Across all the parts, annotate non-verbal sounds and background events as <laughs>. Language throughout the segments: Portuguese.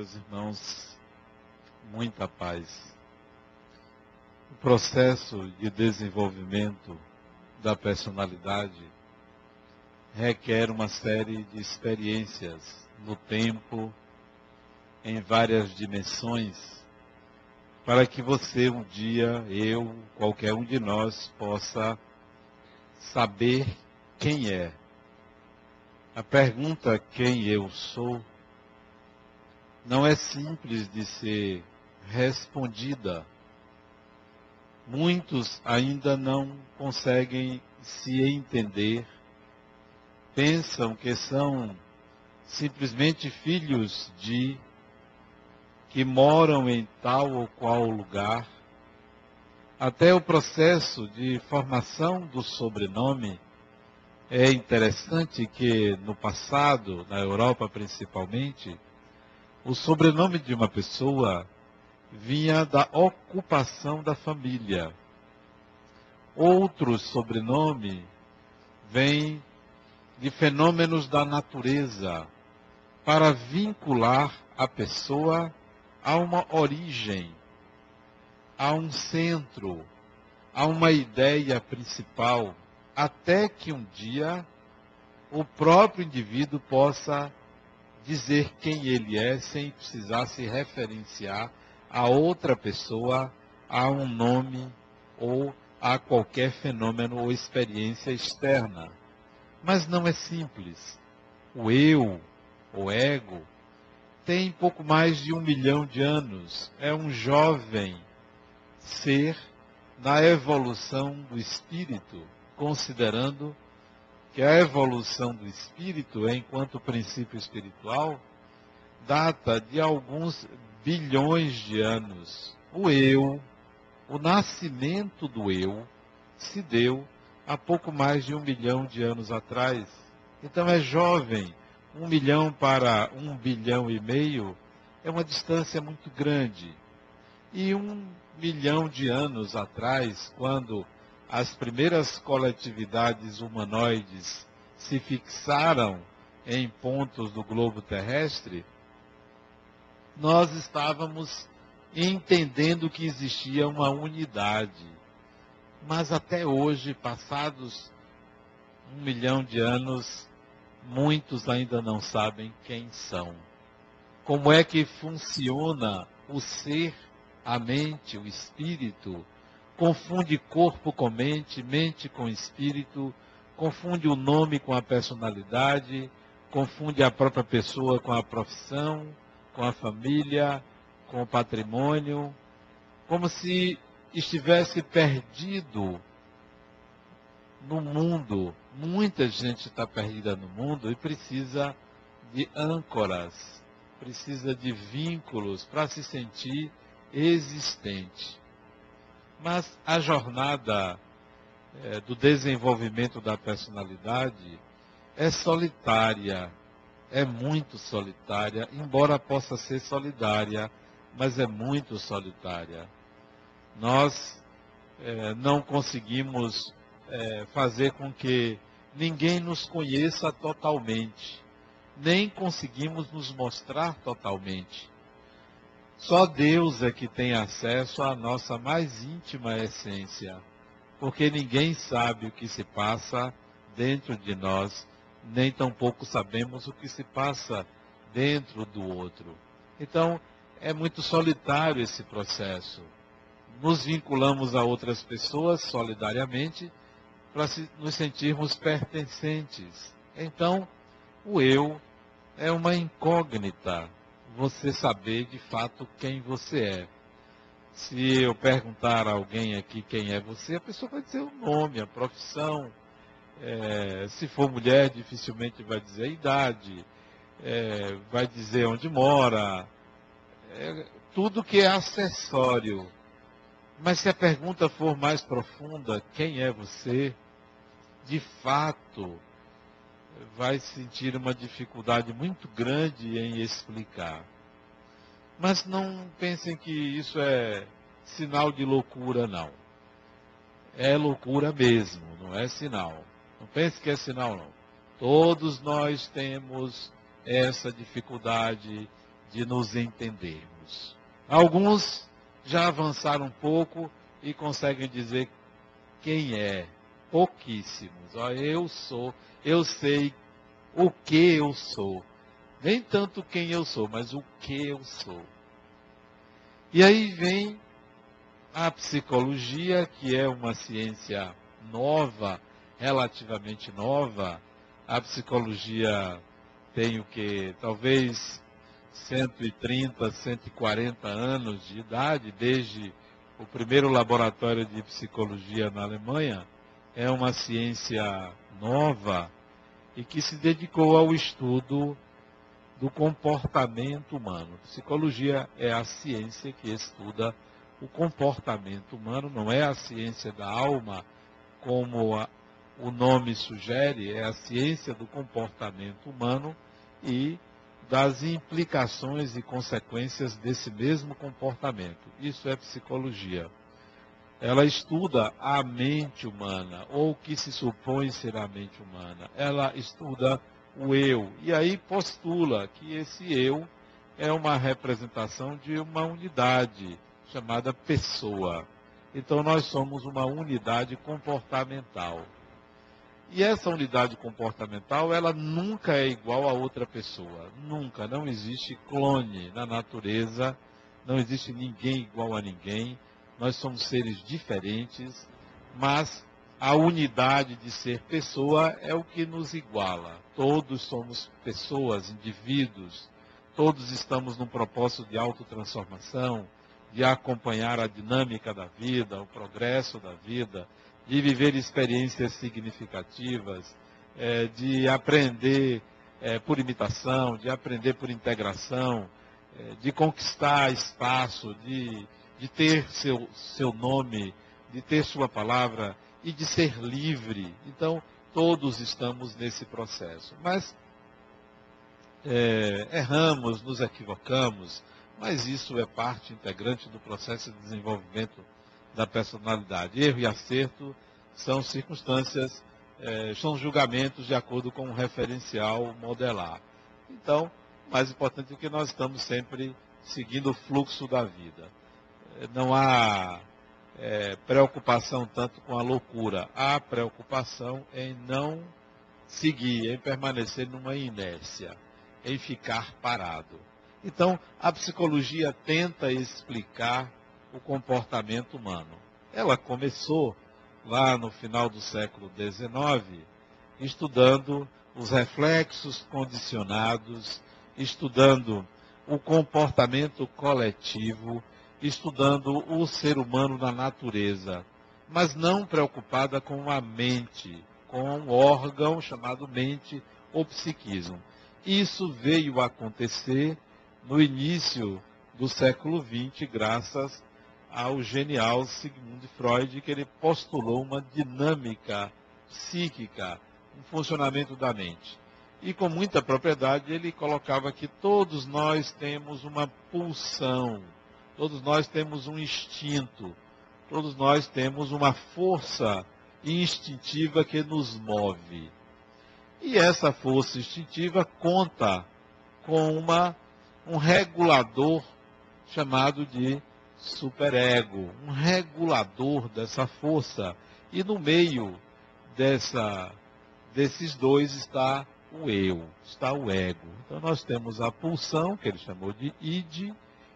meus irmãos, muita paz. O processo de desenvolvimento da personalidade requer uma série de experiências no tempo, em várias dimensões, para que você um dia, eu, qualquer um de nós, possa saber quem é. A pergunta quem eu sou não é simples de ser respondida. Muitos ainda não conseguem se entender, pensam que são simplesmente filhos de que moram em tal ou qual lugar. Até o processo de formação do sobrenome é interessante que no passado, na Europa principalmente, o sobrenome de uma pessoa vinha da ocupação da família. Outro sobrenome vem de fenômenos da natureza para vincular a pessoa a uma origem, a um centro, a uma ideia principal, até que um dia o próprio indivíduo possa dizer quem ele é sem precisar se referenciar a outra pessoa, a um nome ou a qualquer fenômeno ou experiência externa. Mas não é simples. O eu, o ego, tem pouco mais de um milhão de anos. É um jovem ser na evolução do espírito, considerando que a evolução do espírito, enquanto princípio espiritual, data de alguns bilhões de anos. O eu, o nascimento do eu, se deu há pouco mais de um milhão de anos atrás. Então é jovem. Um milhão para um bilhão e meio é uma distância muito grande. E um milhão de anos atrás, quando as primeiras coletividades humanoides se fixaram em pontos do globo terrestre, nós estávamos entendendo que existia uma unidade. Mas até hoje, passados um milhão de anos, muitos ainda não sabem quem são. Como é que funciona o ser, a mente, o espírito, confunde corpo com mente, mente com espírito, confunde o nome com a personalidade, confunde a própria pessoa com a profissão, com a família, com o patrimônio, como se estivesse perdido no mundo. Muita gente está perdida no mundo e precisa de âncoras, precisa de vínculos para se sentir existente. Mas a jornada é, do desenvolvimento da personalidade é solitária, é muito solitária, embora possa ser solidária, mas é muito solitária. Nós é, não conseguimos é, fazer com que ninguém nos conheça totalmente, nem conseguimos nos mostrar totalmente. Só Deus é que tem acesso à nossa mais íntima essência, porque ninguém sabe o que se passa dentro de nós, nem tampouco sabemos o que se passa dentro do outro. Então, é muito solitário esse processo. Nos vinculamos a outras pessoas solidariamente para nos sentirmos pertencentes. Então, o eu é uma incógnita você saber de fato quem você é. Se eu perguntar a alguém aqui quem é você, a pessoa vai dizer o nome, a profissão. É, se for mulher, dificilmente vai dizer a idade, é, vai dizer onde mora, é, tudo que é acessório. Mas se a pergunta for mais profunda, quem é você? De fato, vai sentir uma dificuldade muito grande em explicar. Mas não pensem que isso é sinal de loucura, não. É loucura mesmo, não é sinal. Não pense que é sinal, não. Todos nós temos essa dificuldade de nos entendermos. Alguns já avançaram um pouco e conseguem dizer quem é. Pouquíssimos. Ó, eu sou, eu sei o que eu sou. Nem tanto quem eu sou, mas o que eu sou. E aí vem a psicologia, que é uma ciência nova, relativamente nova. A psicologia tem o que? Talvez 130, 140 anos de idade, desde o primeiro laboratório de psicologia na Alemanha. É uma ciência nova e que se dedicou ao estudo do comportamento humano. Psicologia é a ciência que estuda o comportamento humano, não é a ciência da alma, como a, o nome sugere, é a ciência do comportamento humano e das implicações e consequências desse mesmo comportamento. Isso é psicologia. Ela estuda a mente humana, ou o que se supõe ser a mente humana. Ela estuda o eu. E aí postula que esse eu é uma representação de uma unidade chamada pessoa. Então nós somos uma unidade comportamental. E essa unidade comportamental, ela nunca é igual a outra pessoa. Nunca. Não existe clone na natureza. Não existe ninguém igual a ninguém. Nós somos seres diferentes, mas a unidade de ser pessoa é o que nos iguala. Todos somos pessoas, indivíduos. Todos estamos num propósito de autotransformação, de acompanhar a dinâmica da vida, o progresso da vida de viver experiências significativas, é, de aprender é, por imitação, de aprender por integração, é, de conquistar espaço, de, de ter seu, seu nome, de ter sua palavra e de ser livre. Então, todos estamos nesse processo. Mas é, erramos, nos equivocamos, mas isso é parte integrante do processo de desenvolvimento da personalidade. Erro e acerto são circunstâncias, é, são julgamentos de acordo com um referencial modelar. Então, mais importante é que nós estamos sempre seguindo o fluxo da vida. Não há é, preocupação tanto com a loucura, há preocupação em não seguir, em permanecer numa inércia, em ficar parado. Então, a psicologia tenta explicar o comportamento humano. Ela começou lá no final do século XIX, estudando os reflexos condicionados, estudando o comportamento coletivo, estudando o ser humano na natureza, mas não preocupada com a mente, com um órgão chamado mente ou psiquismo. Isso veio a acontecer no início do século XX, graças ao genial Sigmund Freud, que ele postulou uma dinâmica psíquica, um funcionamento da mente. E com muita propriedade ele colocava que todos nós temos uma pulsão, todos nós temos um instinto, todos nós temos uma força instintiva que nos move. E essa força instintiva conta com uma, um regulador chamado de superego, um regulador dessa força. E no meio dessa, desses dois está o eu, está o ego. Então nós temos a pulsão, que ele chamou de id,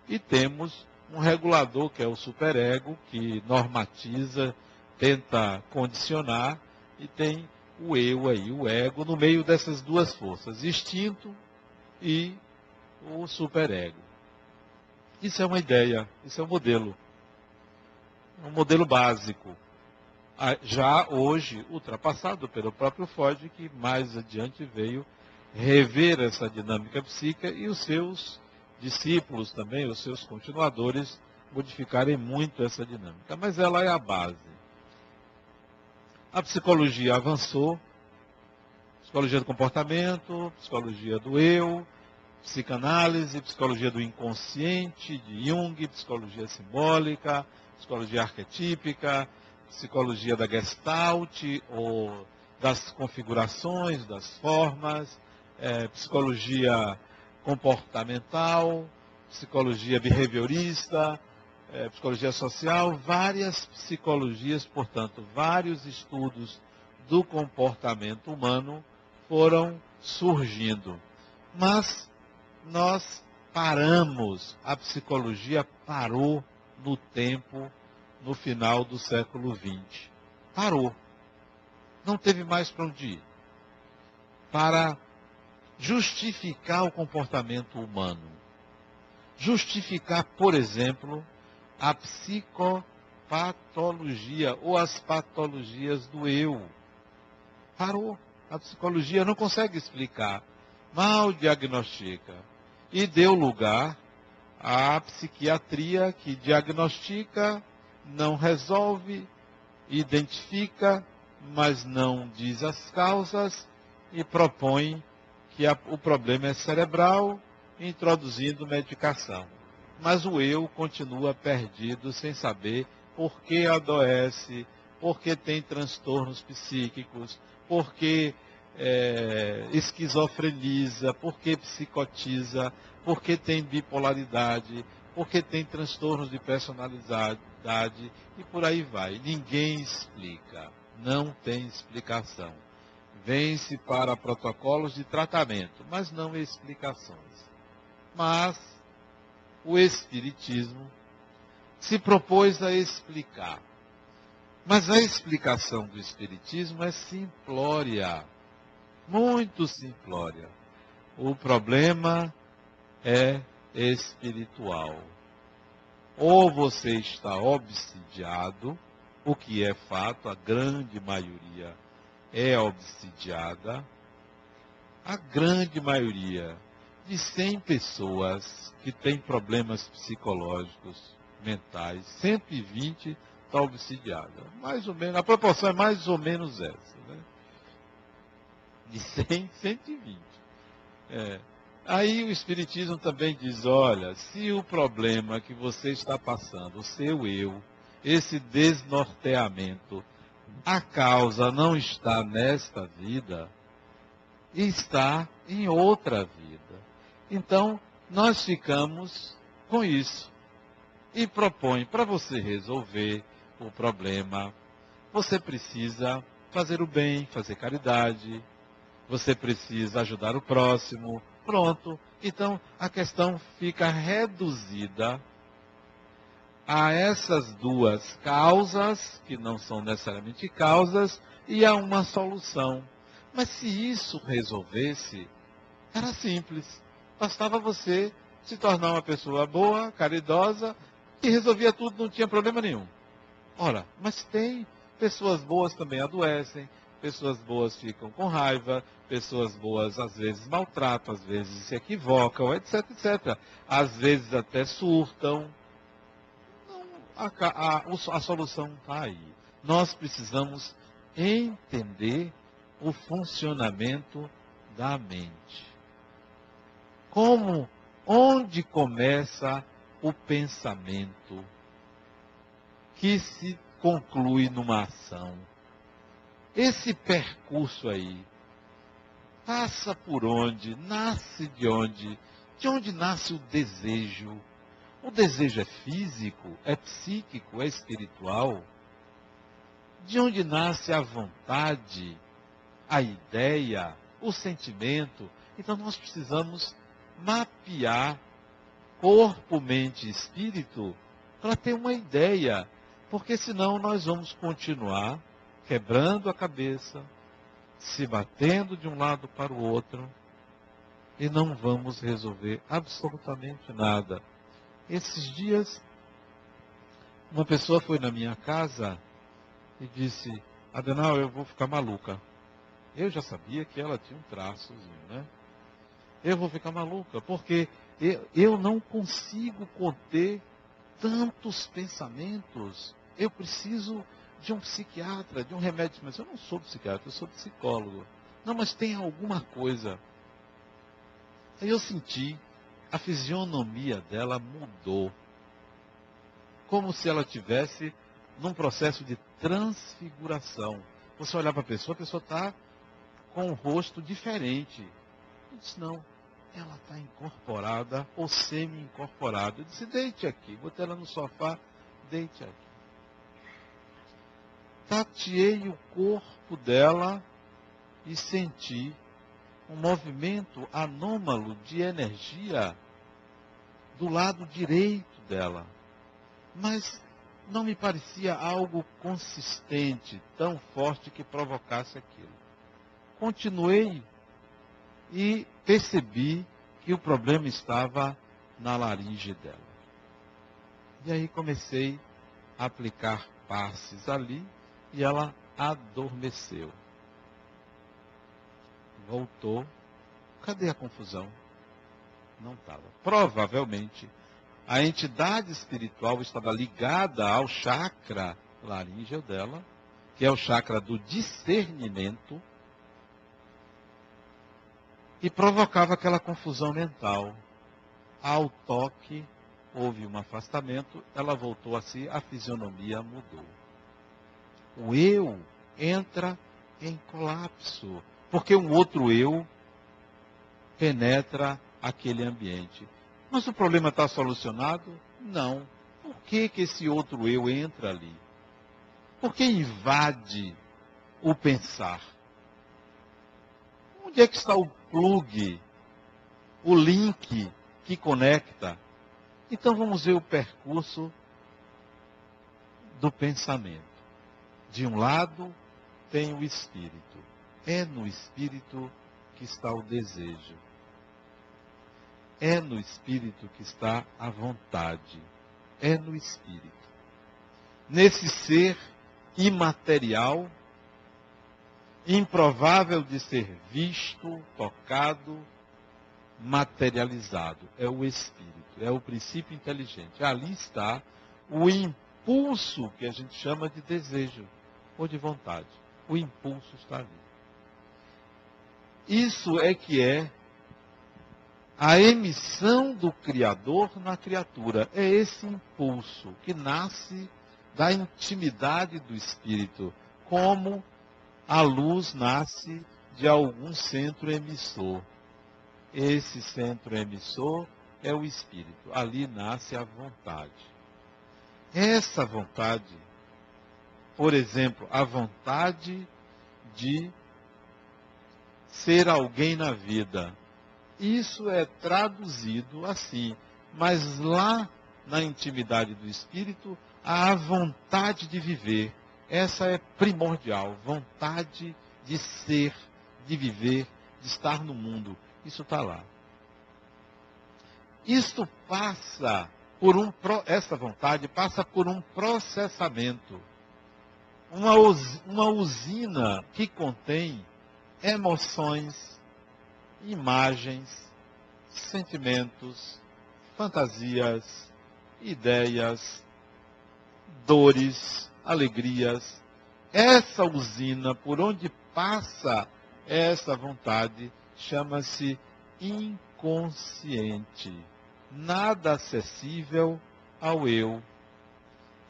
e temos um regulador, que é o superego, que normatiza, tenta condicionar, e tem o eu aí, o ego, no meio dessas duas forças, instinto e o superego. Isso é uma ideia, isso é um modelo. Um modelo básico. Já hoje ultrapassado pelo próprio Freud, que mais adiante veio rever essa dinâmica psíquica e os seus discípulos também, os seus continuadores, modificarem muito essa dinâmica. Mas ela é a base. A psicologia avançou, psicologia do comportamento, psicologia do eu, psicanálise, psicologia do inconsciente, de Jung, psicologia simbólica, psicologia arquetípica, psicologia da gestalt, ou das configurações, das formas, é, psicologia comportamental, psicologia behaviorista, é, psicologia social, várias psicologias, portanto, vários estudos do comportamento humano foram surgindo. Mas nós paramos, a psicologia parou no tempo, no final do século XX. Parou. Não teve mais para onde ir. Para justificar o comportamento humano. Justificar, por exemplo, a psicopatologia ou as patologias do eu. Parou. A psicologia não consegue explicar. Mal diagnostica. E deu lugar à psiquiatria que diagnostica, não resolve, identifica, mas não diz as causas e propõe que a, o problema é cerebral, introduzindo medicação. Mas o eu continua perdido, sem saber por que adoece, por que tem transtornos psíquicos, por que é, esquizofreniza, por que psicotiza, por que tem bipolaridade, por que tem transtornos de personalidade e por aí vai. Ninguém explica, não tem explicação. Vem-se para protocolos de tratamento, mas não explicações. Mas o Espiritismo se propôs a explicar. Mas a explicação do Espiritismo é simplória, muito simplória. O problema é espiritual. Ou você está obsidiado, o que é fato, a grande maioria é obsidiada, a grande maioria de 100 pessoas que têm problemas psicológicos, mentais, 120 está obsidiada. Mais ou menos, a proporção é mais ou menos essa. Né? De 100, 120. É. Aí o Espiritismo também diz, olha, se o problema que você está passando, o seu eu, esse desnorteamento, a causa não está nesta vida, está em outra vida. Então, nós ficamos com isso. E propõe para você resolver o problema, você precisa fazer o bem, fazer caridade, você precisa ajudar o próximo. Pronto. Então, a questão fica reduzida a essas duas causas, que não são necessariamente causas, e a uma solução. Mas se isso resolvesse, era simples. Bastava você se tornar uma pessoa boa, caridosa, e resolvia tudo, não tinha problema nenhum. Ora, mas tem pessoas boas também adoecem, pessoas boas ficam com raiva, pessoas boas às vezes maltratam, às vezes se equivocam, etc, etc. Às vezes até surtam. A, a, a solução está aí. Nós precisamos entender o funcionamento da mente como, onde começa o pensamento que se conclui numa ação. Esse percurso aí passa por onde, nasce de onde, de onde nasce o desejo. O desejo é físico, é psíquico, é espiritual. De onde nasce a vontade, a ideia, o sentimento. Então nós precisamos mapear corpo, mente e espírito para ter uma ideia, porque senão nós vamos continuar quebrando a cabeça, se batendo de um lado para o outro e não vamos resolver absolutamente nada. Esses dias, uma pessoa foi na minha casa e disse: Adenal, eu vou ficar maluca. Eu já sabia que ela tinha um traçozinho, né? eu vou ficar maluca, porque eu, eu não consigo conter tantos pensamentos. Eu preciso de um psiquiatra, de um remédio. Mas eu não sou psiquiatra, eu sou psicólogo. Não, mas tem alguma coisa. Aí eu senti, a fisionomia dela mudou. Como se ela tivesse num processo de transfiguração. Você olhar para a pessoa, a pessoa está com um rosto diferente. Eu disse, não, ela está incorporada ou semi-incorporada. Eu disse, deite aqui. Botei ela no sofá, deite aqui. Tateei o corpo dela e senti um movimento anômalo de energia do lado direito dela. Mas não me parecia algo consistente, tão forte que provocasse aquilo. Continuei e percebi que o problema estava na laringe dela. E aí comecei a aplicar passes ali e ela adormeceu. Voltou. Cadê a confusão? Não estava. Provavelmente a entidade espiritual estava ligada ao chakra laríngeo dela, que é o chakra do discernimento, e provocava aquela confusão mental. Ao toque, houve um afastamento, ela voltou a si, a fisionomia mudou. O eu entra em colapso, porque um outro eu penetra aquele ambiente. Mas o problema está solucionado? Não. Por que, que esse outro eu entra ali? Por que invade o pensar? Onde é que está o plug, o link que conecta? Então vamos ver o percurso do pensamento. De um lado tem o espírito. É no espírito que está o desejo. É no espírito que está a vontade. É no espírito. Nesse ser imaterial, improvável de ser visto, tocado, materializado. É o espírito, é o princípio inteligente. Ali está o impulso que a gente chama de desejo ou de vontade. O impulso está ali. Isso é que é a emissão do Criador na criatura. É esse impulso que nasce da intimidade do Espírito, como a luz nasce de algum centro emissor. Esse centro emissor é o Espírito. Ali nasce a vontade. Essa vontade, por exemplo, a vontade de ser alguém na vida, isso é traduzido assim, mas lá na intimidade do espírito, há a vontade de viver. Essa é primordial, vontade de ser, de viver, de estar no mundo. Isso está lá. Isto passa por um, essa vontade passa por um processamento. Uma, uma usina que contém emoções, imagens, sentimentos, fantasias, ideias, dores, alegrias. Essa usina por onde passa essa vontade chama-se inconsciente, nada acessível ao eu.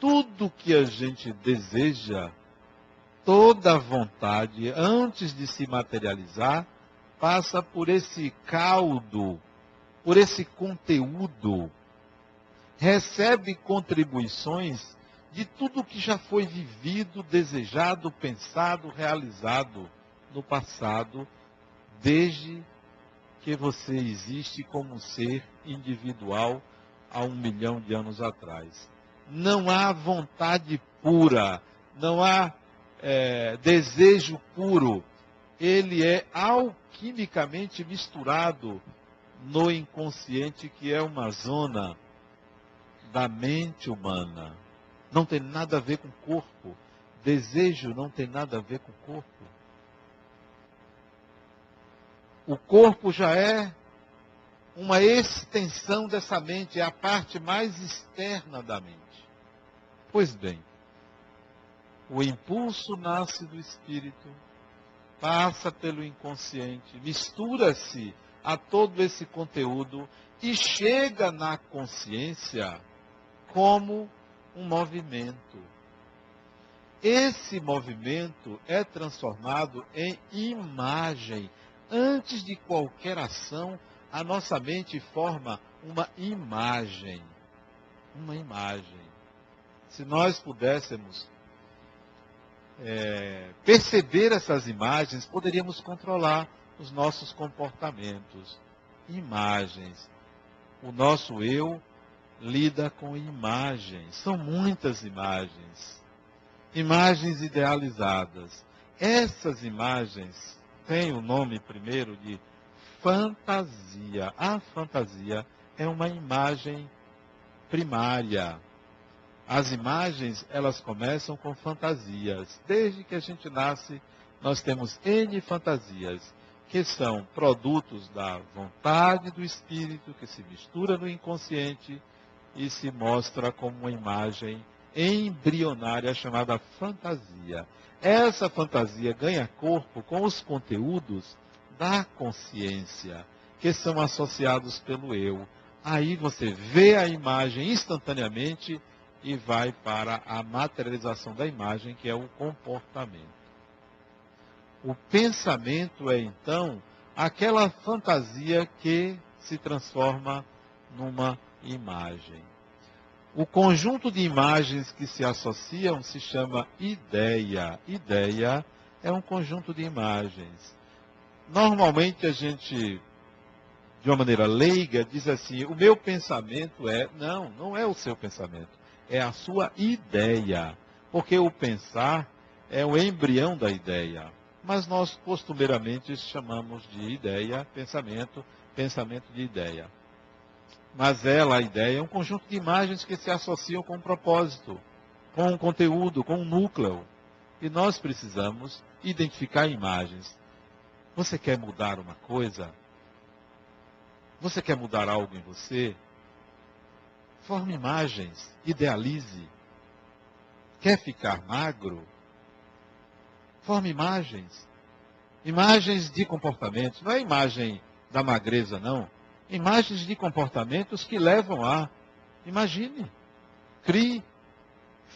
Tudo que a gente deseja, toda vontade, antes de se materializar, passa por esse caldo, por esse conteúdo, recebe contribuições de tudo que já foi vivido, desejado, pensado, realizado no passado, desde que você existe como ser individual há um milhão de anos atrás. Não há vontade pura, não há é, desejo puro. Ele é algo quimicamente misturado no inconsciente, que é uma zona da mente humana. Não tem nada a ver com o corpo. Desejo não tem nada a ver com o corpo. O corpo já é uma extensão dessa mente, é a parte mais externa da mente. Pois bem, o impulso nasce do espírito, passa pelo inconsciente, mistura-se a todo esse conteúdo e chega na consciência como um movimento. Esse movimento é transformado em imagem. Antes de qualquer ação, a nossa mente forma uma imagem. Uma imagem. Se nós pudéssemos é, perceber essas imagens, poderíamos controlar os nossos comportamentos. Imagens. O nosso eu lida com imagens. São muitas imagens. Imagens idealizadas. Essas imagens têm o nome primeiro de fantasia. A fantasia é uma imagem primária. As imagens, elas começam com fantasias. Desde que a gente nasce, nós temos N fantasias, que são produtos da vontade do espírito, que se mistura no inconsciente e se mostra como uma imagem embrionária chamada fantasia. Essa fantasia ganha corpo com os conteúdos da consciência, que são associados pelo eu. Aí você vê a imagem instantaneamente e vai para a materialização da imagem, que é o comportamento. O pensamento é então aquela fantasia que se transforma numa imagem. O conjunto de imagens que se associam se chama ideia. Ideia é um conjunto de imagens. Normalmente a gente, de uma maneira leiga, diz assim: o meu pensamento é. Não, não é o seu pensamento. É a sua ideia. Porque o pensar é o embrião da ideia. Mas nós costumeiramente chamamos de ideia, pensamento, pensamento de ideia. Mas ela, a ideia, é um conjunto de imagens que se associam com um propósito, com um conteúdo, com um núcleo. E nós precisamos identificar imagens. Você quer mudar uma coisa? Você quer mudar algo em você? Forme imagens, idealize. Quer ficar magro? Forme imagens. Imagens de comportamentos. Não é imagem da magreza, não. Imagens de comportamentos que levam a. Imagine. Crie.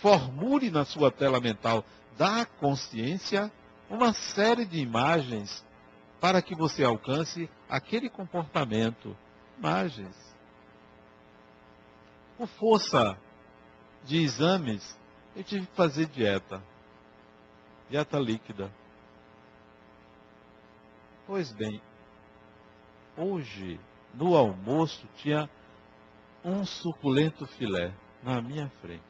Formule na sua tela mental da consciência uma série de imagens para que você alcance aquele comportamento. Imagens. Com força de exames, eu tive que fazer dieta. Dieta líquida. Pois bem, hoje, no almoço, tinha um suculento filé na minha frente.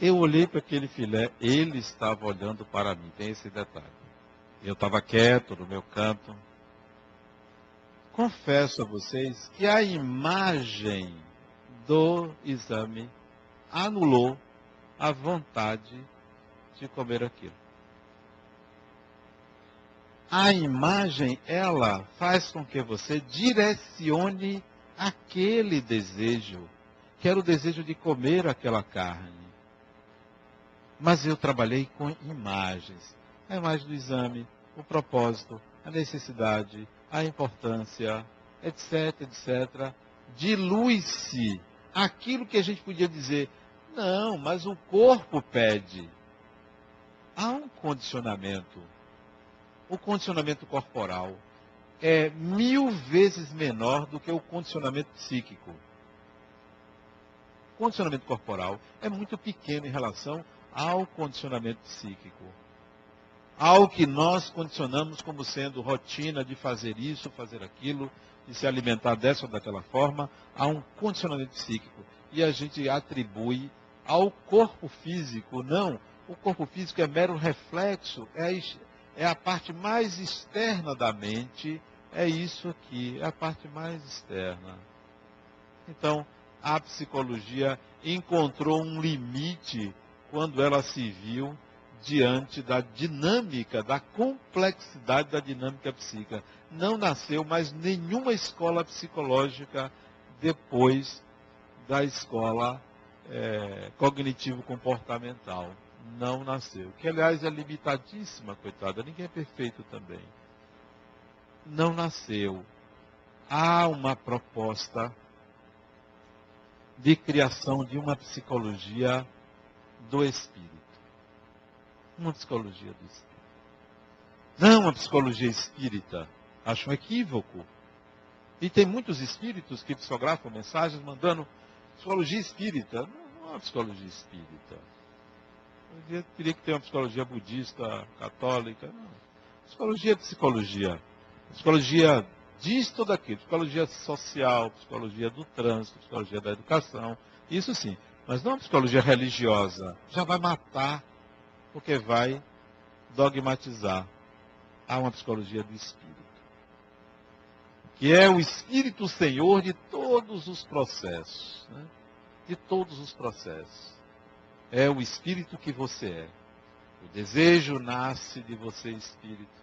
Eu olhei para aquele filé, ele estava olhando para mim, tem esse detalhe. Eu estava quieto no meu canto. Confesso a vocês que a imagem do exame anulou a vontade de comer aquilo. A imagem, ela faz com que você direcione aquele desejo, que era o desejo de comer aquela carne. Mas eu trabalhei com imagens a imagem do exame, o propósito, a necessidade, a importância, etc, etc. Dilui-se aquilo que a gente podia dizer, não, mas o corpo pede. Há um condicionamento. O condicionamento corporal é mil vezes menor do que o condicionamento psíquico. O condicionamento corporal é muito pequeno em relação ao condicionamento psíquico ao que nós condicionamos como sendo rotina de fazer isso, fazer aquilo, de se alimentar dessa ou daquela forma, há um condicionamento psíquico. E a gente atribui ao corpo físico, não. O corpo físico é mero reflexo, é, é a parte mais externa da mente, é isso aqui, é a parte mais externa. Então, a psicologia encontrou um limite quando ela se viu diante da dinâmica, da complexidade da dinâmica psíquica. Não nasceu mais nenhuma escola psicológica depois da escola é, cognitivo-comportamental. Não nasceu. Que, aliás, é limitadíssima, coitada. Ninguém é perfeito também. Não nasceu. Há uma proposta de criação de uma psicologia do espírito uma psicologia do espírito. Não uma psicologia espírita. Acho um equívoco. E tem muitos espíritos que psicografam mensagens mandando psicologia espírita. Não, não é psicologia espírita. Eu teria que ter uma psicologia budista, católica. Não. Psicologia é psicologia. Psicologia diz tudo aquilo. Psicologia social, psicologia do trânsito, psicologia da educação. Isso sim. Mas não psicologia religiosa. Já vai matar, porque vai dogmatizar. Há uma psicologia do espírito. Que é o Espírito Senhor de todos os processos. Né? De todos os processos. É o Espírito que você é. O desejo nasce de você, Espírito.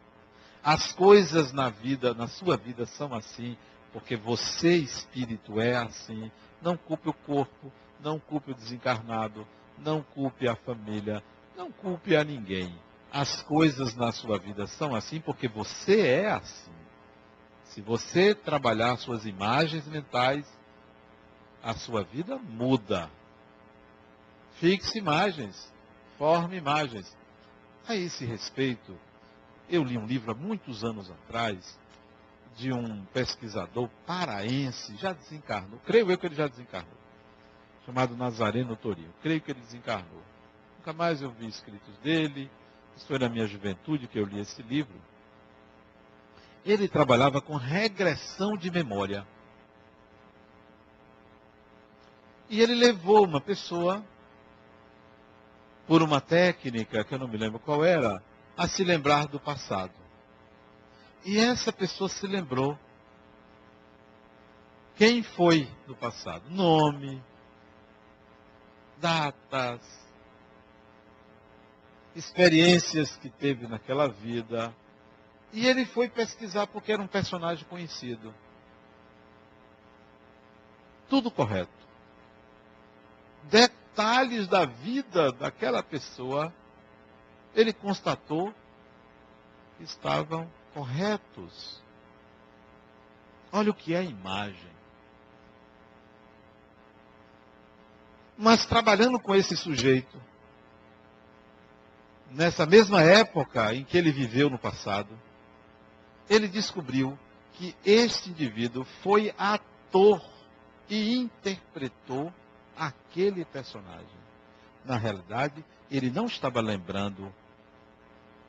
As coisas na vida, na sua vida, são assim, porque você, Espírito, é assim. Não culpe o corpo, não culpe o desencarnado, não culpe a família, não culpe a ninguém. As coisas na sua vida são assim porque você é assim. Se você trabalhar suas imagens mentais, a sua vida muda. Fixe imagens, forme imagens. A esse respeito, eu li um livro há muitos anos atrás de um pesquisador paraense, já desencarnou, creio eu que ele já desencarnou, chamado Nazareno Torinho. Creio que ele desencarnou. Nunca mais eu vi escritos dele. Isso foi na minha juventude que eu li esse livro. Ele trabalhava com regressão de memória. E ele levou uma pessoa, por uma técnica que eu não me lembro qual era, a se lembrar do passado. E essa pessoa se lembrou quem foi no passado. Nome, datas, experiências que teve naquela vida. E ele foi pesquisar porque era um personagem conhecido. Tudo correto. Detalhes da vida daquela pessoa, ele constatou que estavam corretos. Olha o que é a imagem. Mas trabalhando com esse sujeito, nessa mesma época em que ele viveu no passado, ele descobriu que este indivíduo foi ator e interpretou aquele personagem. Na realidade, ele não estava lembrando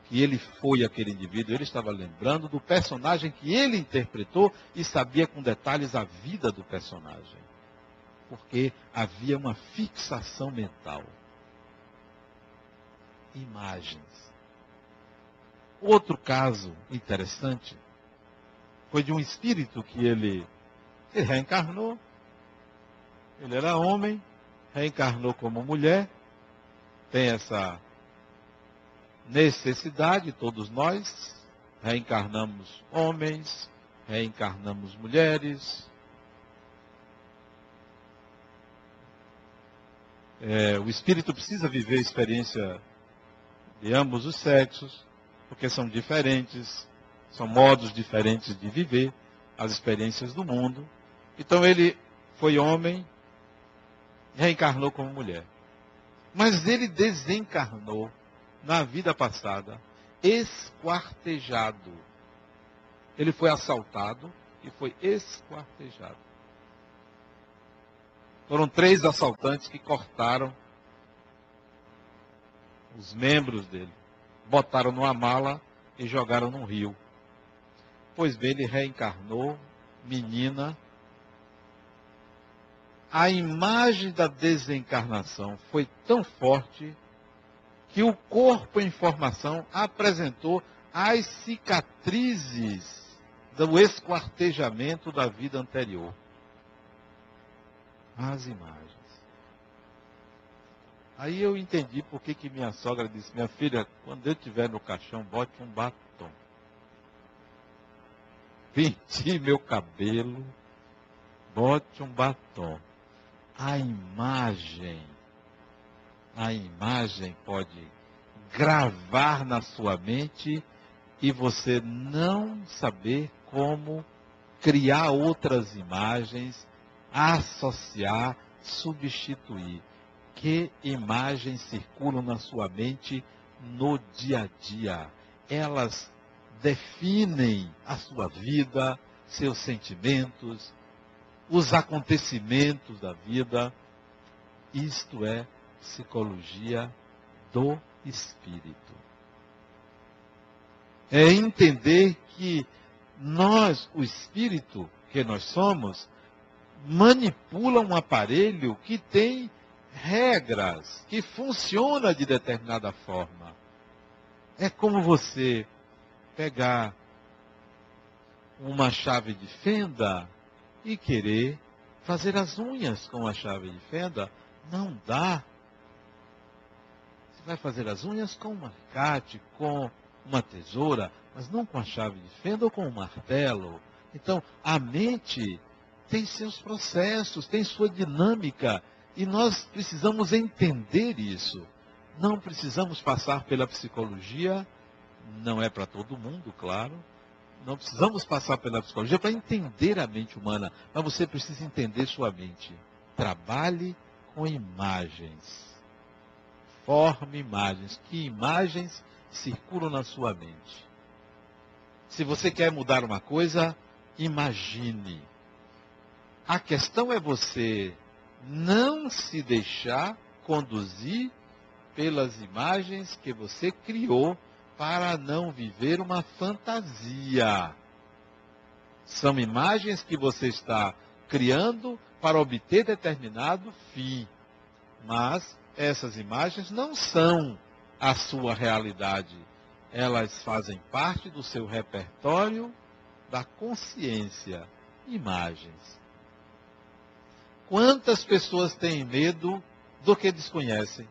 que ele foi aquele indivíduo, ele estava lembrando do personagem que ele interpretou e sabia com detalhes a vida do personagem porque havia uma fixação mental. Imagens. Outro caso interessante foi de um espírito que ele, ele reencarnou. Ele era homem, reencarnou como mulher, tem essa necessidade, todos nós reencarnamos homens, reencarnamos mulheres, É, o espírito precisa viver a experiência de ambos os sexos, porque são diferentes, são modos diferentes de viver as experiências do mundo. Então ele foi homem, reencarnou como mulher. Mas ele desencarnou na vida passada, esquartejado. Ele foi assaltado e foi esquartejado. Foram três assaltantes que cortaram os membros dele, botaram numa mala e jogaram no rio. Pois bem, ele reencarnou, menina. A imagem da desencarnação foi tão forte que o corpo em formação apresentou as cicatrizes do esquartejamento da vida anterior as imagens. Aí eu entendi por que, que minha sogra disse, minha filha, quando eu estiver no caixão, bote um batom. <laughs> Pinte meu cabelo, bote um batom. A imagem, a imagem pode gravar na sua mente e você não saber como criar outras imagens associar, substituir. Que imagens circulam na sua mente no dia a dia? Elas definem a sua vida, seus sentimentos, os acontecimentos da vida. Isto é psicologia do espírito. É entender que nós, o espírito que nós somos, manipula um aparelho que tem regras, que funciona de determinada forma. É como você pegar uma chave de fenda e querer fazer as unhas com a chave de fenda. Não dá. Você vai fazer as unhas com um alicate, com uma tesoura, mas não com a chave de fenda ou com um martelo. Então, a mente tem seus processos, tem sua dinâmica, e nós precisamos entender isso. Não precisamos passar pela psicologia, não é para todo mundo, claro. Não precisamos passar pela psicologia para entender a mente humana, mas você precisa entender sua mente. Trabalhe com imagens. Forme imagens. Que imagens circulam na sua mente? Se você quer mudar uma coisa, imagine. A questão é você não se deixar conduzir pelas imagens que você criou para não viver uma fantasia. São imagens que você está criando para obter determinado fim. Mas essas imagens não são a sua realidade. Elas fazem parte do seu repertório da consciência. Imagens. Quantas pessoas têm medo do que desconhecem?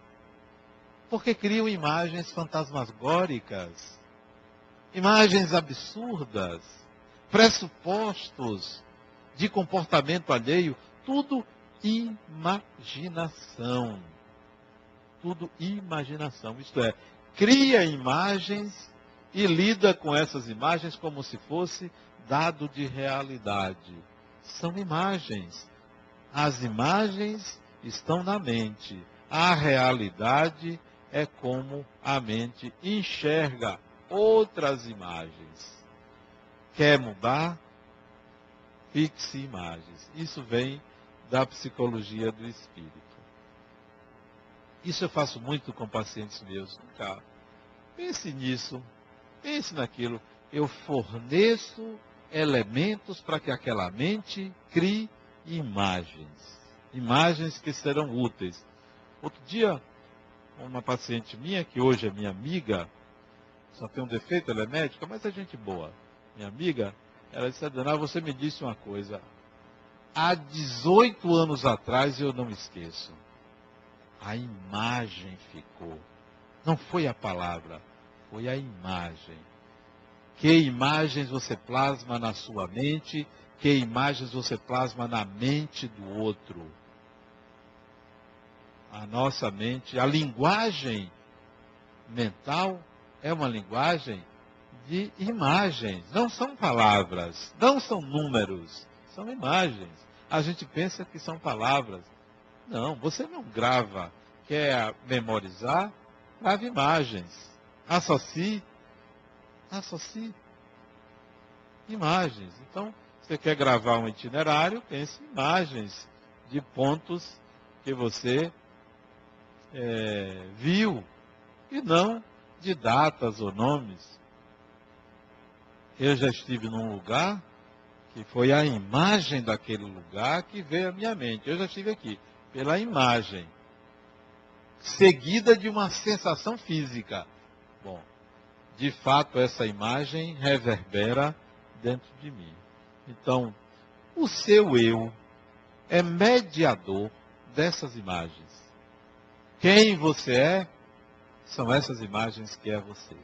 Porque criam imagens fantasmagóricas, imagens absurdas, pressupostos de comportamento alheio, tudo imaginação. Tudo imaginação. Isto é, cria imagens e lida com essas imagens como se fosse dado de realidade. São imagens. As imagens estão na mente. A realidade é como a mente enxerga outras imagens. Quer mudar? Fixe imagens. Isso vem da psicologia do espírito. Isso eu faço muito com pacientes meus. Cara, pense nisso, pense naquilo. Eu forneço elementos para que aquela mente crie imagens. Imagens que serão úteis. Outro dia, uma paciente minha, que hoje é minha amiga, só tem um defeito, ela é médica, mas é gente boa. Minha amiga, ela disse, Adana, você me disse uma coisa. Há 18 anos atrás eu não esqueço. A imagem ficou. Não foi a palavra, foi a imagem. Que imagens você plasma na sua mente, que imagens você plasma na mente do outro a nossa mente, a linguagem mental é uma linguagem de imagens, não são palavras, não são números, são imagens. A gente pensa que são palavras. Não, você não grava, quer memorizar, grave imagens. Associe, associe imagens. Então, você quer gravar um itinerário, pense imagens de pontos que você é, viu, e não de datas ou nomes. Eu já estive num lugar que foi a imagem daquele lugar que veio à minha mente. Eu já estive aqui, pela imagem, seguida de uma sensação física. Bom, de fato, essa imagem reverbera dentro de mim. Então, o seu eu é mediador dessas imagens. Quem você é são essas imagens que é você.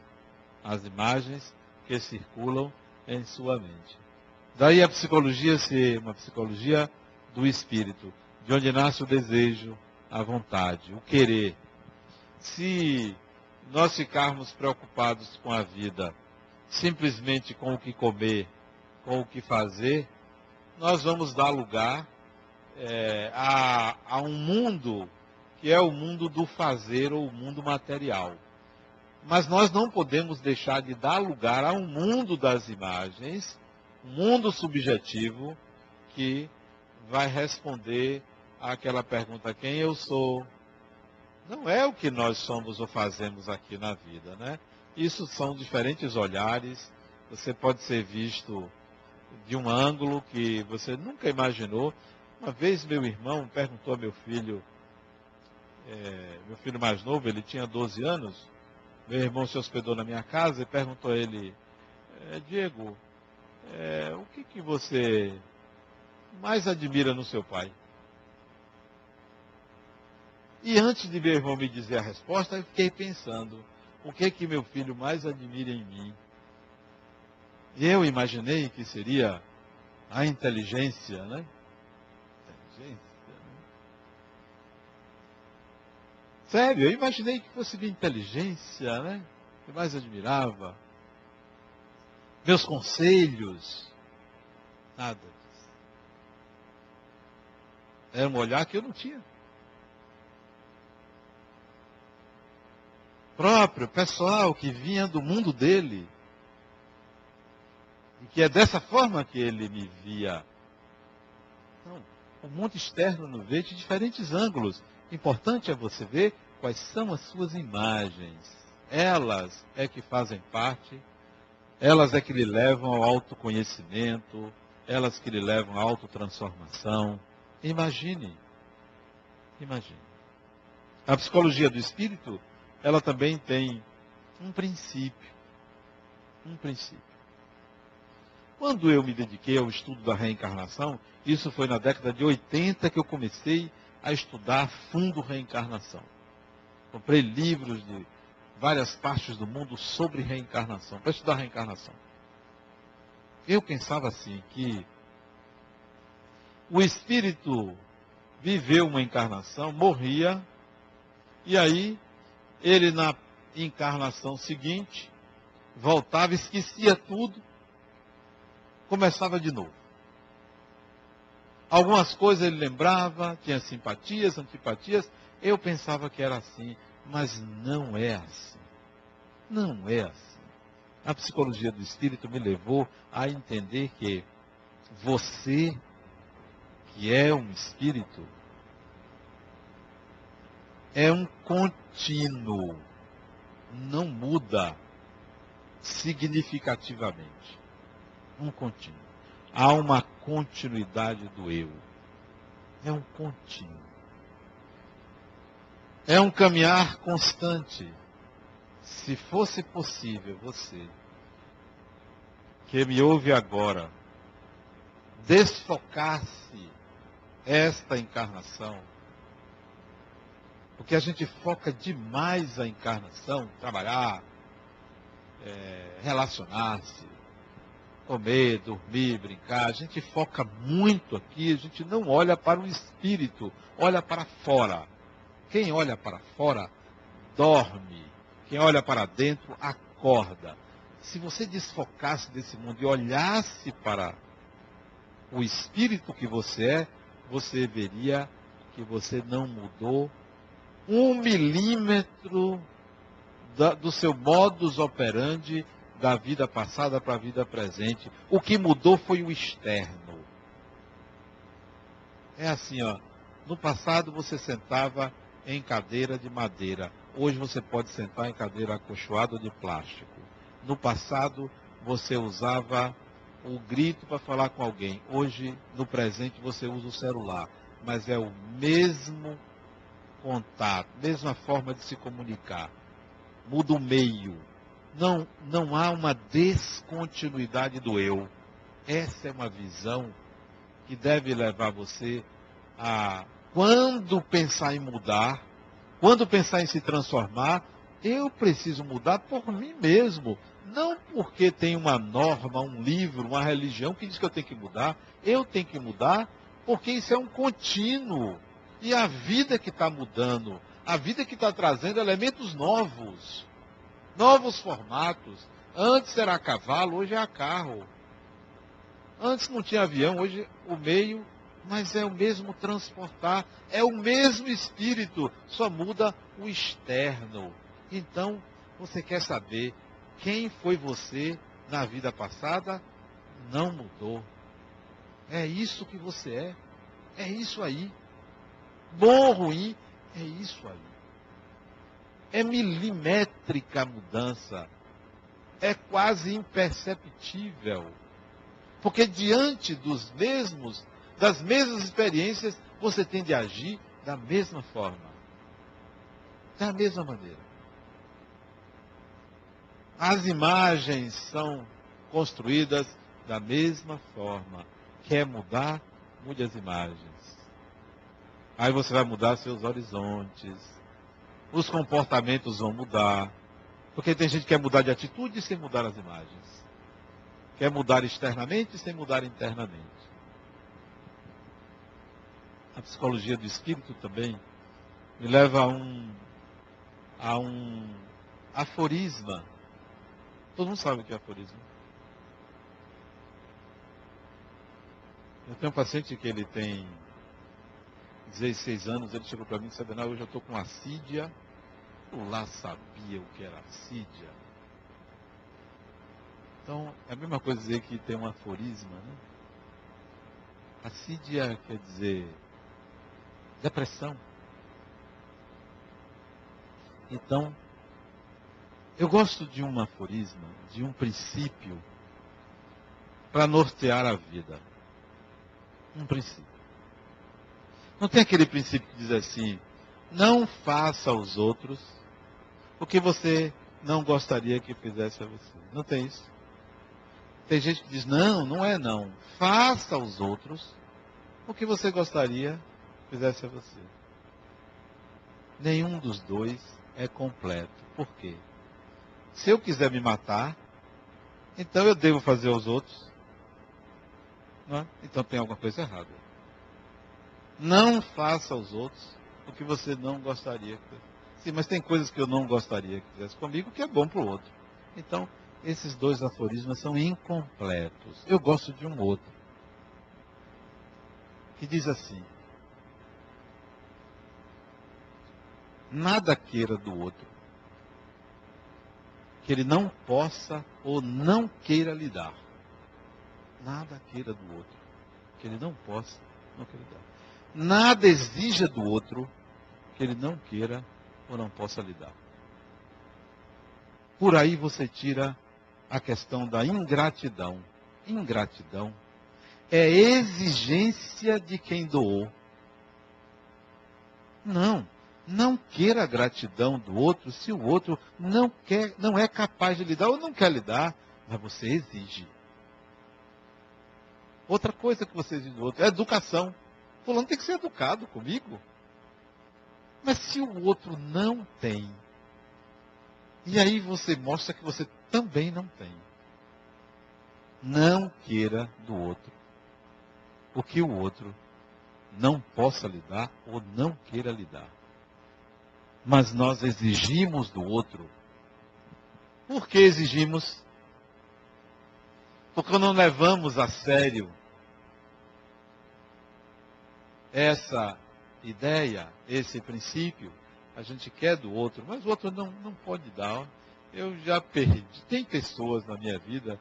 As imagens que circulam em sua mente. Daí a psicologia ser uma psicologia do espírito, de onde nasce o desejo, a vontade, o querer. Se nós ficarmos preocupados com a vida, simplesmente com o que comer, com o que fazer, nós vamos dar lugar é, a, a um mundo que é o mundo do fazer ou o mundo material. Mas nós não podemos deixar de dar lugar a um mundo das imagens, um mundo subjetivo, que vai responder àquela pergunta: quem eu sou? Não é o que nós somos ou fazemos aqui na vida, né? Isso são diferentes olhares. Você pode ser visto de um ângulo que você nunca imaginou. Uma vez meu irmão perguntou a meu filho, é, meu filho mais novo, ele tinha 12 anos, meu irmão se hospedou na minha casa e perguntou a ele, é, Diego, é, o que, que você mais admira no seu pai? E antes de meu irmão me dizer a resposta, eu fiquei pensando, o que que meu filho mais admira em mim? Eu imaginei que seria a inteligência, né? Inteligência. Né? Sério, eu imaginei que fosse de inteligência, né? Que mais admirava. Meus conselhos. Nada. Era um olhar que eu não tinha. Próprio, pessoal, que vinha do mundo dele e que é dessa forma que ele me via. Então, o mundo externo nos vê de diferentes ângulos. Importante é você ver quais são as suas imagens. Elas é que fazem parte, elas é que lhe levam ao autoconhecimento, elas que lhe levam à autotransformação. Imagine. Imagine. A psicologia do espírito, ela também tem um princípio. Um princípio. Quando eu me dediquei ao estudo da reencarnação, isso foi na década de 80 que eu comecei a estudar fundo reencarnação. Comprei livros de várias partes do mundo sobre reencarnação, para estudar reencarnação. Eu pensava assim, que o espírito viveu uma encarnação, morria, e aí ele na encarnação seguinte voltava, esquecia tudo, começava de novo. Algumas coisas ele lembrava, tinha simpatias, antipatias. Eu pensava que era assim, mas não é assim. Não é assim. A psicologia do espírito me levou a entender que você, que é um espírito, é um contínuo, não muda significativamente um contínuo. Há uma continuidade do eu. É um contínuo. É um caminhar constante. Se fosse possível você, que me ouve agora, desfocasse esta encarnação, porque a gente foca demais a encarnação, trabalhar, é, relacionar-se, comer, dormir, brincar. A gente foca muito aqui, a gente não olha para o espírito, olha para fora. Quem olha para fora, dorme. Quem olha para dentro, acorda. Se você desfocasse desse mundo e olhasse para o espírito que você é, você veria que você não mudou um milímetro da, do seu modus operandi da vida passada para a vida presente. O que mudou foi o externo. É assim, ó. No passado você sentava em cadeira de madeira. Hoje você pode sentar em cadeira acolchoada de plástico. No passado você usava o grito para falar com alguém. Hoje, no presente, você usa o celular. Mas é o mesmo contato, mesma forma de se comunicar. Muda o meio, não, não há uma descontinuidade do eu. Essa é uma visão que deve levar você a, quando pensar em mudar, quando pensar em se transformar, eu preciso mudar por mim mesmo. Não porque tem uma norma, um livro, uma religião que diz que eu tenho que mudar. Eu tenho que mudar porque isso é um contínuo. E a vida que está mudando, a vida que está trazendo elementos novos novos formatos. Antes era cavalo, hoje é carro. Antes não tinha avião, hoje o meio, mas é o mesmo transportar, é o mesmo espírito, só muda o externo. Então, Você quer saber quem foi você na vida passada? Não mudou. É isso que você é. É isso aí. Bom ou ruim, é isso aí. É milimétrica a mudança. É quase imperceptível. Porque diante dos mesmos, das mesmas experiências, você tem de agir da mesma forma. Da mesma maneira. As imagens são construídas da mesma forma. Quer mudar? Mude as imagens. Aí você vai mudar seus horizontes. Os comportamentos vão mudar. Porque tem gente que quer mudar de atitude sem mudar as imagens. Quer mudar externamente sem mudar internamente. A psicologia do espírito também me leva a um, a um aforisma. Todo mundo sabe o que é aforisma. Eu tenho um paciente que ele tem 16 anos, ele chegou para mim e disse, hoje eu estou com assídia. Lá sabia o que era assídia. Então, é a mesma coisa dizer que tem um aforisma, né? Assídia quer dizer depressão. Então, eu gosto de um aforisma, de um princípio para nortear a vida. Um princípio. Não tem aquele princípio que diz assim: não faça aos outros o que você não gostaria que fizesse a você. Não tem isso. Tem gente que diz: não, não é não. Faça aos outros o que você gostaria que fizesse a você. Nenhum dos dois é completo. Por quê? Se eu quiser me matar, então eu devo fazer aos outros. É? Então tem alguma coisa errada. Não faça aos outros o que você não gostaria Sim, mas tem coisas que eu não gostaria que fizesse comigo que é bom para o outro. Então, esses dois aforismos são incompletos. Eu gosto de um outro. Que diz assim: Nada queira do outro que ele não possa ou não queira lhe dar. Nada queira do outro que ele não possa não queira lhe dar nada exija do outro que ele não queira ou não possa lhe dar. Por aí você tira a questão da ingratidão. Ingratidão é exigência de quem doou. Não, não queira a gratidão do outro se o outro não quer, não é capaz de lhe dar ou não quer lhe dar, mas você exige. Outra coisa que você exige do outro é educação. Fulano tem que ser educado comigo. Mas se o outro não tem, e aí você mostra que você também não tem. Não queira do outro o que o outro não possa lhe dar ou não queira lhe dar. Mas nós exigimos do outro. Por que exigimos? Porque não levamos a sério essa ideia, esse princípio, a gente quer do outro, mas o outro não, não pode dar. Eu já perdi. Tem pessoas na minha vida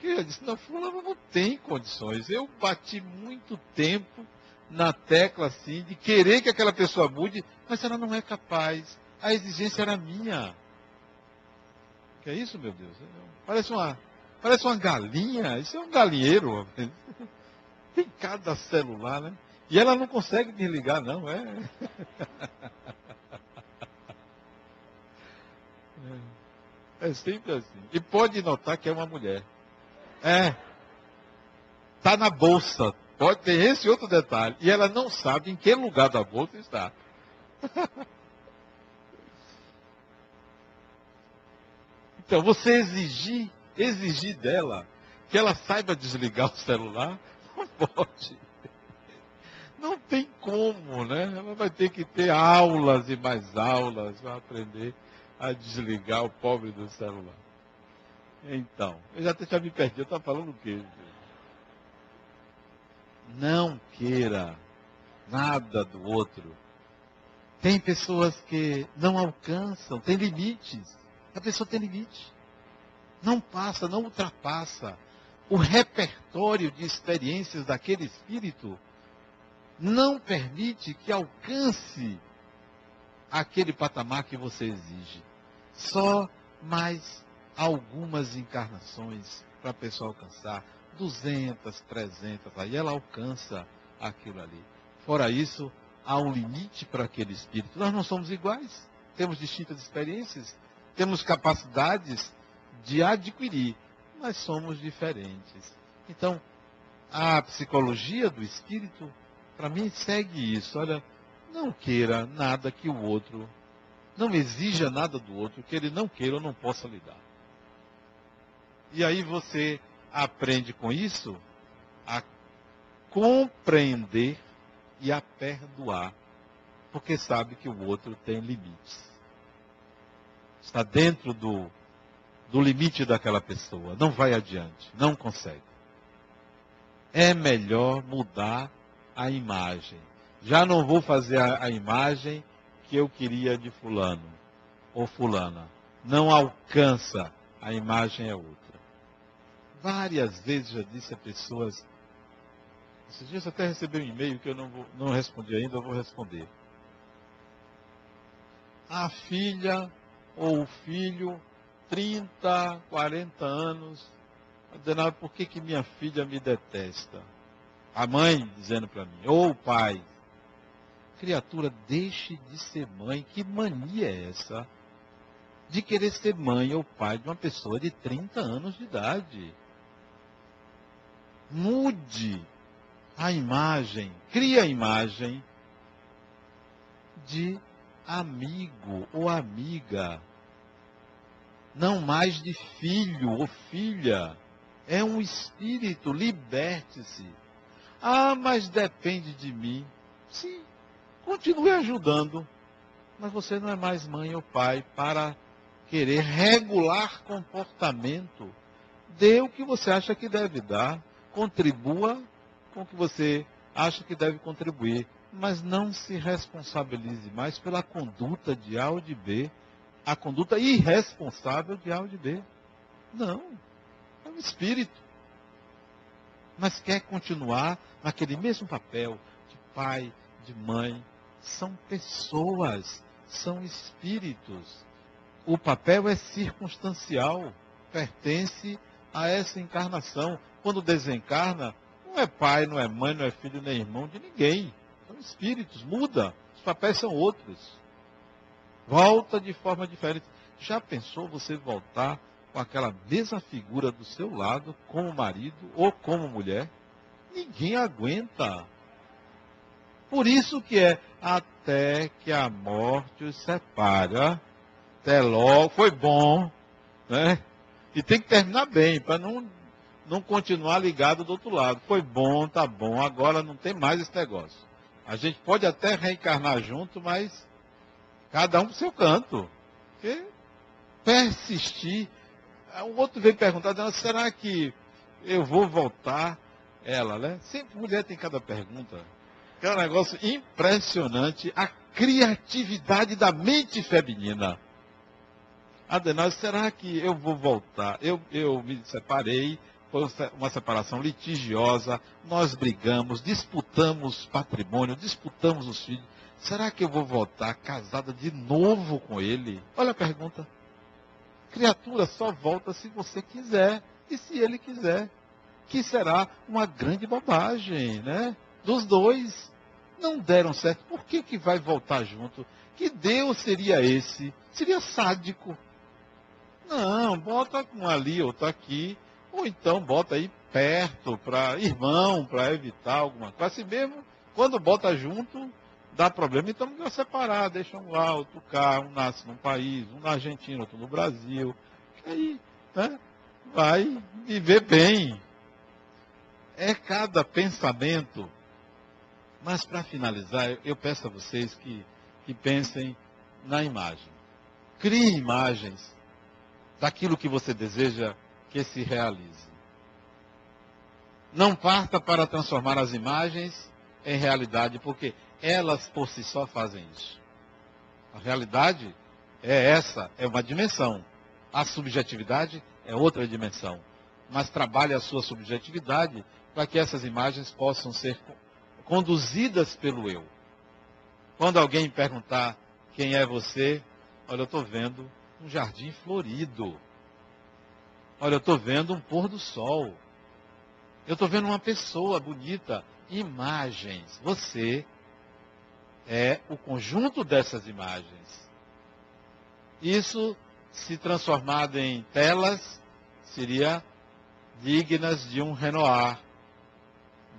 que eu disse, não, fulano não tem condições. Eu bati muito tempo na tecla assim de querer que aquela pessoa mude, mas ela não é capaz. A exigência era minha. Que é isso, meu Deus? Parece uma, parece uma galinha. Isso é um galinheiro. <laughs> Tem cada celular, né? E ela não consegue desligar, não, é? É sempre assim. E pode notar que é uma mulher. É. Está na bolsa. Pode ter esse outro detalhe. E ela não sabe em que lugar da bolsa está. <laughs> Então, você exigir, exigir dela que ela saiba desligar o celular, <laughs> não pode. Não tem como, né? Ela vai ter que ter aulas e mais aulas para aprender a desligar o pobre do celular. Então, eu já, já me perdi, eu estava falando o quê? Não queira nada do outro. Tem pessoas que não alcançam, tem limites. A pessoa tem limite. Não passa, não ultrapassa. O repertório de experiências daquele espírito não permite que alcance aquele patamar que você exige. Só mais algumas encarnações para a pessoa alcançar. 200, 300, aí ela alcança aquilo ali. Fora isso, há um limite para aquele espírito. Nós não somos iguais, temos distintas experiências, temos capacidades de adquirir, mas somos diferentes. Então, a psicologia do espírito, para mim, segue isso. Olha, não queira nada que o outro, não exija nada do outro que ele não queira ou não possa lhe dar. E aí você aprende com isso a compreender e a perdoar, porque sabe que o outro tem limites. Está dentro do, do limite daquela pessoa, não vai adiante, não consegue. É melhor mudar a imagem. Já não vou fazer a, a imagem que eu queria de fulano ou fulana. Não alcança, a imagem é outra. Várias vezes já disse a pessoas esses dias até recebi um e-mail que eu não, vou, não respondi ainda, eu vou responder. A filha ou o filho, 30, 40 anos, por que, que minha filha me detesta? A mãe dizendo para mim, ou o pai. Criatura, deixe de ser mãe. Que mania é essa? De querer ser mãe ou pai de uma pessoa de 30 anos de idade. Mude a imagem, cria a imagem de amigo ou amiga. Não mais de filho ou filha. É um espírito, liberte-se. Ah, mas depende de mim. Sim, continue ajudando. Mas você não é mais mãe ou pai para querer regular comportamento. Dê o que você acha que deve dar. Contribua com o que você acha que deve contribuir, mas não se responsabilize mais pela conduta de A ou de B, a conduta irresponsável de A ou de B. Não. É um espírito. Mas quer continuar naquele mesmo papel de pai, de mãe. São pessoas, são espíritos. O papel é circunstancial, pertence a essa encarnação. Quando desencarna, não é pai, não é mãe, não é filho, nem irmão de ninguém. São espíritos, muda. Os papéis são outros. Volta de forma diferente. Já pensou você voltar com aquela mesma figura do seu lado, como marido ou como mulher? Ninguém aguenta. Por isso que é até que a morte os separe. Até logo, foi bom, né? E tem que terminar bem, para não não continuar ligado do outro lado. Foi bom, tá bom, agora não tem mais esse negócio. A gente pode até reencarnar junto, mas cada um pro seu canto. Porque persistir. O outro veio perguntar, será que eu vou voltar? Ela, né? Sempre mulher tem cada pergunta. É um negócio impressionante. A criatividade da mente feminina. Adenal, será que eu vou voltar? Eu, eu me separei, foi uma separação litigiosa, nós brigamos, disputamos patrimônio, disputamos os filhos. Será que eu vou voltar casada de novo com ele? Olha a pergunta. Criatura só volta se você quiser e se ele quiser. Que será uma grande bobagem, né? Dos dois. Não deram certo. Por que, que vai voltar junto? Que Deus seria esse? Seria sádico. Não, bota um ali, outro aqui ou então bota aí perto, para irmão, para evitar alguma coisa. Assim mesmo, quando bota junto, dá problema, então vai separar, deixa um lá, outro cá, um nasce num país, um na Argentina, outro no Brasil. Aí, né, vai viver bem. É cada pensamento. Mas para finalizar, eu peço a vocês que, que pensem na imagem. Crie imagens daquilo que você deseja que se realize. Não parta para transformar as imagens em realidade, porque elas por si só fazem isso. A realidade é essa, é uma dimensão. A subjetividade é outra dimensão, mas trabalhe a sua subjetividade para que essas imagens possam ser conduzidas pelo eu. Quando alguém perguntar quem é você, olha, eu estou vendo um jardim florido. Olha, eu estou vendo um pôr do sol. Eu estou vendo uma pessoa bonita. Imagens. Você é o conjunto dessas imagens. Isso, se transformado em telas, seria dignas de um Renoir,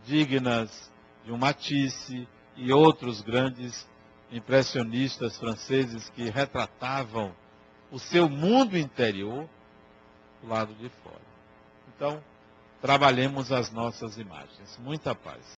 dignas de um Matisse e outros grandes impressionistas franceses que retratavam o seu mundo interior do lado de fora. Então, trabalhemos as nossas imagens. Muita paz.